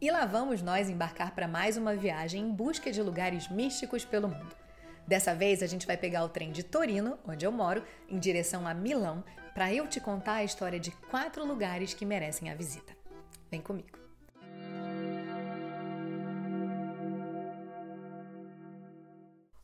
E lá vamos nós embarcar para mais uma viagem em busca de lugares místicos pelo mundo. Dessa vez a gente vai pegar o trem de Torino, onde eu moro, em direção a Milão, para eu te contar a história de quatro lugares que merecem a visita. Vem comigo.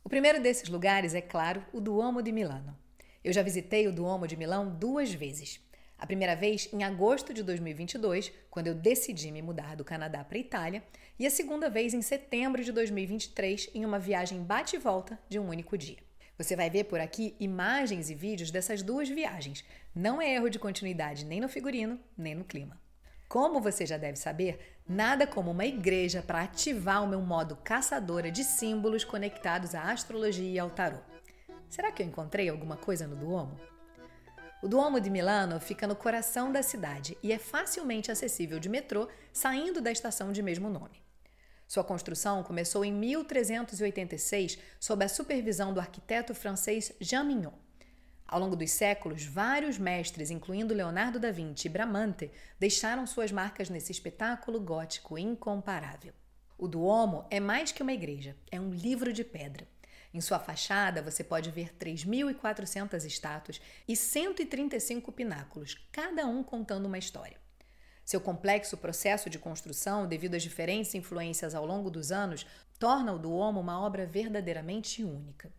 O primeiro desses lugares é, claro, o Duomo de Milano. Eu já visitei o Duomo de Milão duas vezes. A primeira vez em agosto de 2022, quando eu decidi me mudar do Canadá para a Itália, e a segunda vez em setembro de 2023, em uma viagem bate e volta de um único dia. Você vai ver por aqui imagens e vídeos dessas duas viagens. Não é erro de continuidade nem no figurino, nem no clima. Como você já deve saber, nada como uma igreja para ativar o meu modo caçadora de símbolos conectados à astrologia e ao tarô. Será que eu encontrei alguma coisa no Duomo? O Duomo de Milano fica no coração da cidade e é facilmente acessível de metrô saindo da estação de mesmo nome. Sua construção começou em 1386 sob a supervisão do arquiteto francês Jean Mignon. Ao longo dos séculos, vários mestres, incluindo Leonardo da Vinci e Bramante, deixaram suas marcas nesse espetáculo gótico incomparável. O Duomo é mais que uma igreja, é um livro de pedra. Em sua fachada, você pode ver 3.400 estátuas e 135 pináculos, cada um contando uma história. Seu complexo processo de construção, devido às diferentes influências ao longo dos anos, torna o Duomo uma obra verdadeiramente única.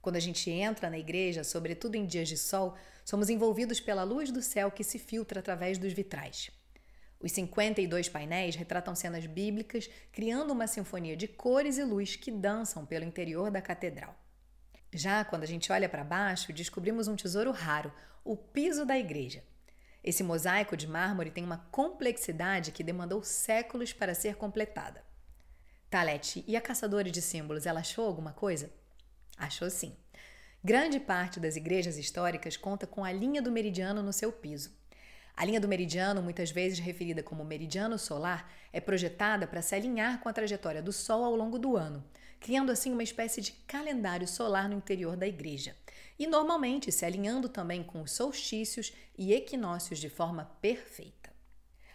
Quando a gente entra na igreja, sobretudo em dias de sol, somos envolvidos pela luz do céu que se filtra através dos vitrais. Os 52 painéis retratam cenas bíblicas, criando uma sinfonia de cores e luz que dançam pelo interior da catedral. Já quando a gente olha para baixo, descobrimos um tesouro raro, o piso da igreja. Esse mosaico de mármore tem uma complexidade que demandou séculos para ser completada. Talete, e a caçadora de símbolos, ela achou alguma coisa? Achou sim. Grande parte das igrejas históricas conta com a linha do meridiano no seu piso. A linha do meridiano, muitas vezes referida como meridiano solar, é projetada para se alinhar com a trajetória do Sol ao longo do ano, criando assim uma espécie de calendário solar no interior da igreja. E normalmente se alinhando também com os solstícios e equinócios de forma perfeita.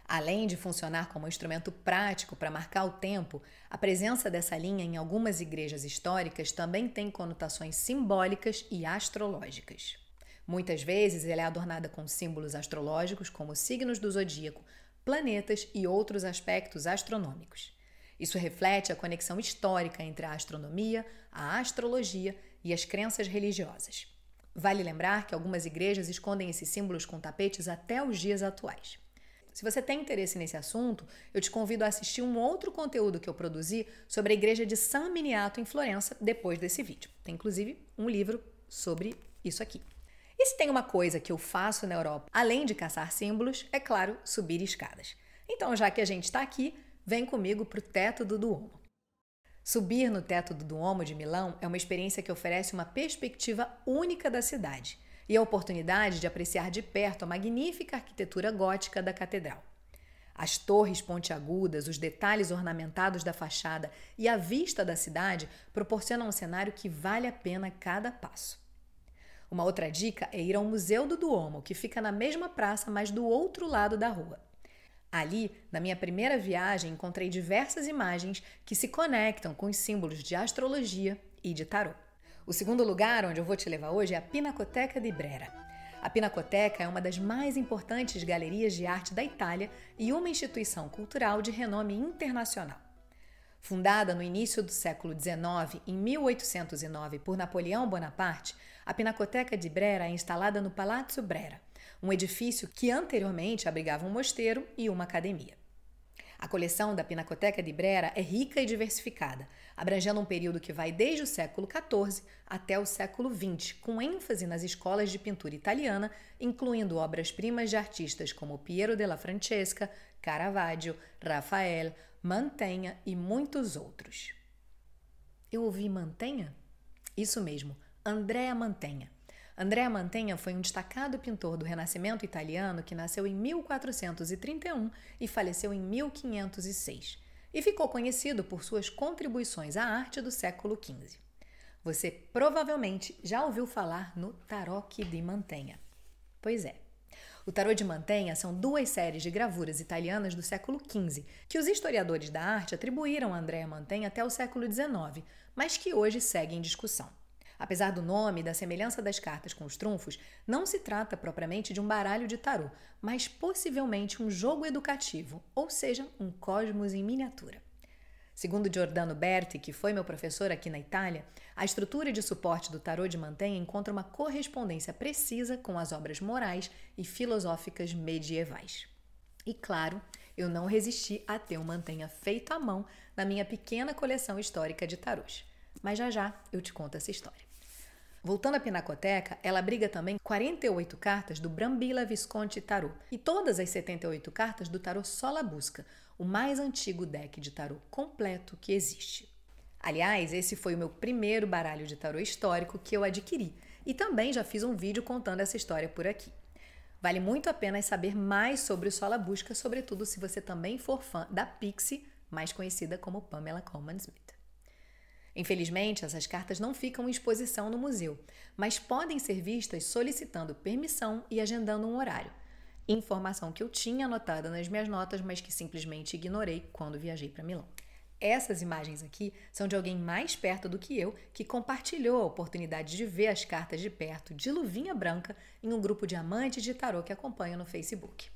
Além de funcionar como instrumento prático para marcar o tempo, a presença dessa linha em algumas igrejas históricas também tem conotações simbólicas e astrológicas. Muitas vezes ela é adornada com símbolos astrológicos como signos do zodíaco, planetas e outros aspectos astronômicos. Isso reflete a conexão histórica entre a astronomia, a astrologia e as crenças religiosas. Vale lembrar que algumas igrejas escondem esses símbolos com tapetes até os dias atuais. Se você tem interesse nesse assunto, eu te convido a assistir um outro conteúdo que eu produzi sobre a igreja de San Miniato em Florença depois desse vídeo. Tem inclusive um livro sobre isso aqui. E se tem uma coisa que eu faço na Europa, além de caçar símbolos, é claro, subir escadas. Então, já que a gente está aqui, vem comigo para o teto do Duomo. Subir no teto do Duomo de Milão é uma experiência que oferece uma perspectiva única da cidade e a oportunidade de apreciar de perto a magnífica arquitetura gótica da catedral. As torres pontiagudas, os detalhes ornamentados da fachada e a vista da cidade proporcionam um cenário que vale a pena cada passo. Uma outra dica é ir ao Museu do Duomo, que fica na mesma praça, mas do outro lado da rua. Ali, na minha primeira viagem, encontrei diversas imagens que se conectam com os símbolos de astrologia e de tarô. O segundo lugar onde eu vou te levar hoje é a Pinacoteca di Brera. A Pinacoteca é uma das mais importantes galerias de arte da Itália e uma instituição cultural de renome internacional. Fundada no início do século XIX, em 1809, por Napoleão Bonaparte, a Pinacoteca de Brera é instalada no Palazzo Brera, um edifício que anteriormente abrigava um mosteiro e uma academia. A coleção da Pinacoteca de Brera é rica e diversificada, abrangendo um período que vai desde o século XIV até o século XX, com ênfase nas escolas de pintura italiana, incluindo obras-primas de artistas como Piero della Francesca, Caravaggio, Rafael, Mantenha e muitos outros. Eu ouvi Mantenha? Isso mesmo, Andrea Mantenha. Andrea Mantenha foi um destacado pintor do Renascimento italiano que nasceu em 1431 e faleceu em 1506, e ficou conhecido por suas contribuições à arte do século XV. Você provavelmente já ouviu falar no Tarocchi di Mantenha. Pois é, O tarô de Mantenha são duas séries de gravuras italianas do século XV, que os historiadores da arte atribuíram a Andrea Mantenha até o século XIX, mas que hoje seguem em discussão. Apesar do nome e da semelhança das cartas com os trunfos, não se trata propriamente de um baralho de tarô, mas possivelmente um jogo educativo, ou seja, um cosmos em miniatura. Segundo Giordano Berti, que foi meu professor aqui na Itália, a estrutura de suporte do tarô de Mantenha encontra uma correspondência precisa com as obras morais e filosóficas medievais. E claro, eu não resisti a ter um Mantenha feito à mão na minha pequena coleção histórica de tarôs. Mas já já eu te conto essa história. Voltando à Pinacoteca, ela abriga também 48 cartas do Brambilla Visconti Tarot e todas as 78 cartas do Tarot Sola Busca, o mais antigo deck de tarô completo que existe. Aliás, esse foi o meu primeiro baralho de tarô histórico que eu adquiri e também já fiz um vídeo contando essa história por aqui. Vale muito a pena saber mais sobre o Sola Busca, sobretudo se você também for fã da Pixie, mais conhecida como Pamela Coleman Smith. Infelizmente, essas cartas não ficam em exposição no museu, mas podem ser vistas solicitando permissão e agendando um horário informação que eu tinha anotada nas minhas notas, mas que simplesmente ignorei quando viajei para Milão. Essas imagens aqui são de alguém mais perto do que eu que compartilhou a oportunidade de ver as cartas de perto de luvinha branca em um grupo de amantes de tarô que acompanho no Facebook.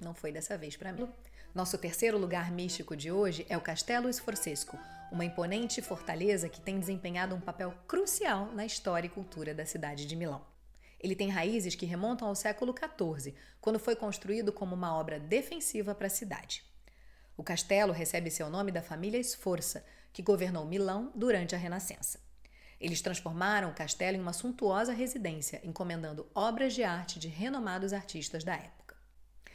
Não foi dessa vez para mim. Nosso terceiro lugar místico de hoje é o Castelo Sforzesco, uma imponente fortaleza que tem desempenhado um papel crucial na história e cultura da cidade de Milão. Ele tem raízes que remontam ao século XIV, quando foi construído como uma obra defensiva para a cidade. O castelo recebe seu nome da família Sforza, que governou Milão durante a Renascença. Eles transformaram o castelo em uma suntuosa residência, encomendando obras de arte de renomados artistas da época.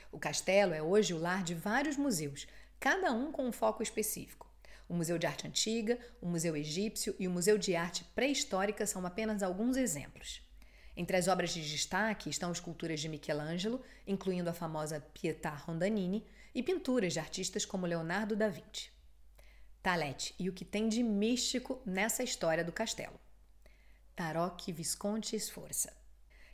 O castelo é hoje o lar de vários museus, cada um com um foco específico. O Museu de Arte Antiga, o Museu Egípcio e o Museu de Arte Pré-Histórica são apenas alguns exemplos. Entre as obras de destaque estão esculturas de Michelangelo, incluindo a famosa Pietà Rondanini, e pinturas de artistas como Leonardo da Vinci. Talete e o que tem de místico nessa história do castelo. Tarocchi Visconti Sforza.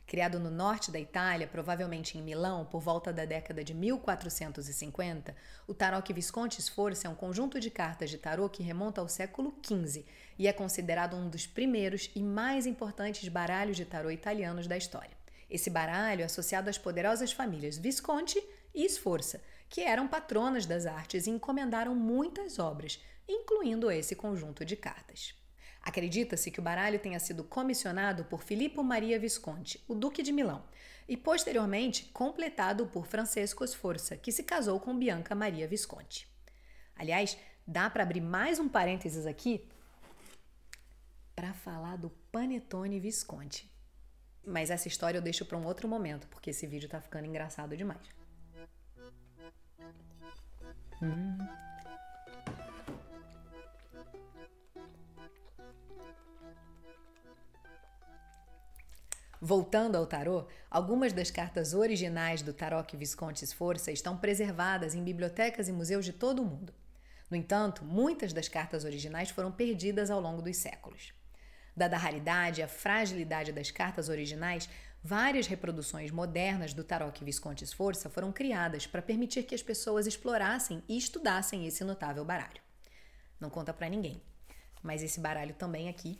Criado no norte da Itália, provavelmente em Milão, por volta da década de 1450, o Tarocchi Visconti Sforza é um conjunto de cartas de tarô que remonta ao século XV e é considerado um dos primeiros e mais importantes baralhos de tarô italianos da história. Esse baralho é associado às poderosas famílias Visconti e Sforza, que eram patronas das artes e encomendaram muitas obras, incluindo esse conjunto de cartas. Acredita-se que o baralho tenha sido comissionado por Filippo Maria Visconti, o Duque de Milão, e posteriormente completado por Francesco Sforza, que se casou com Bianca Maria Visconti. Aliás, dá para abrir mais um parênteses aqui para falar do Panetone Visconti. Mas essa história eu deixo para um outro momento, porque esse vídeo está ficando engraçado demais. Hum. Voltando ao tarô, algumas das cartas originais do Tarot Visconti Sforza estão preservadas em bibliotecas e museus de todo o mundo. No entanto, muitas das cartas originais foram perdidas ao longo dos séculos. Dada a raridade e a fragilidade das cartas originais, várias reproduções modernas do Tarot Visconti Sforza foram criadas para permitir que as pessoas explorassem e estudassem esse notável baralho. Não conta para ninguém, mas esse baralho também aqui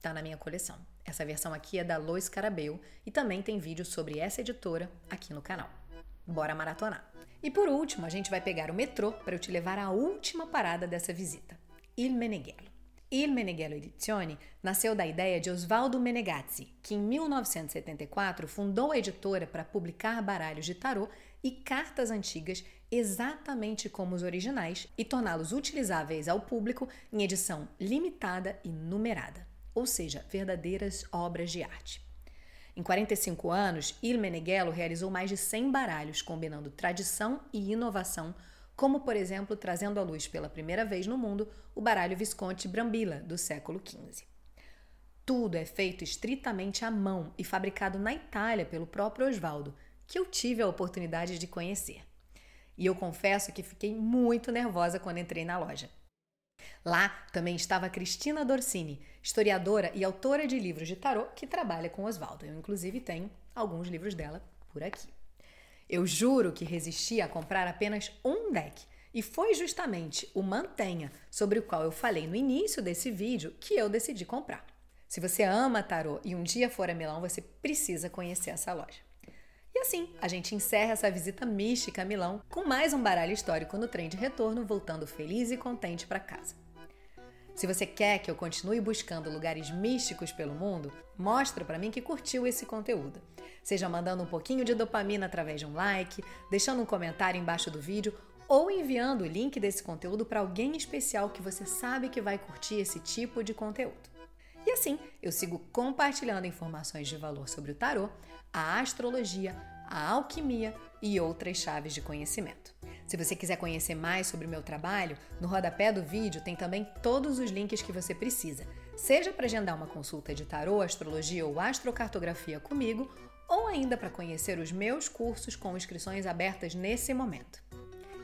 está na minha coleção. Essa versão aqui é da Lois Carabeu e também tem vídeo sobre essa editora aqui no canal. Bora maratonar! E por último, a gente vai pegar o metrô para eu te levar à última parada dessa visita, Il Meneghello. Il Meneghello Edizioni nasceu da ideia de Osvaldo Menegazzi, que em 1974 fundou a editora para publicar baralhos de tarô e cartas antigas exatamente como os originais e torná-los utilizáveis ao público em edição limitada e numerada ou seja, verdadeiras obras de arte. Em 45 anos, Il Meneghello realizou mais de 100 baralhos combinando tradição e inovação, como, por exemplo, trazendo à luz pela primeira vez no mundo o baralho Visconti Brambilla do século XV. Tudo é feito estritamente à mão e fabricado na Itália pelo próprio Osvaldo, que eu tive a oportunidade de conhecer. E eu confesso que fiquei muito nervosa quando entrei na loja. Lá também estava Cristina Dorsini, historiadora e autora de livros de tarô que trabalha com Oswaldo. Eu, inclusive, tenho alguns livros dela por aqui. Eu juro que resisti a comprar apenas um deck. E foi justamente o Mantenha, sobre o qual eu falei no início desse vídeo, que eu decidi comprar. Se você ama tarô e um dia for a Milão, você precisa conhecer essa loja. E assim, a gente encerra essa visita mística a Milão com mais um baralho histórico no trem de retorno, voltando feliz e contente para casa. Se você quer que eu continue buscando lugares místicos pelo mundo, mostra para mim que curtiu esse conteúdo. Seja mandando um pouquinho de dopamina através de um like, deixando um comentário embaixo do vídeo ou enviando o link desse conteúdo para alguém especial que você sabe que vai curtir esse tipo de conteúdo. E assim, eu sigo compartilhando informações de valor sobre o tarô, a astrologia, a alquimia e outras chaves de conhecimento. Se você quiser conhecer mais sobre o meu trabalho, no rodapé do vídeo tem também todos os links que você precisa, seja para agendar uma consulta de tarô, astrologia ou astrocartografia comigo, ou ainda para conhecer os meus cursos com inscrições abertas nesse momento.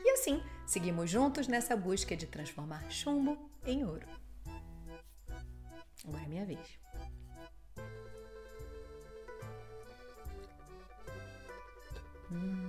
E assim, seguimos juntos nessa busca de transformar chumbo em ouro. Agora é minha vez. Hum.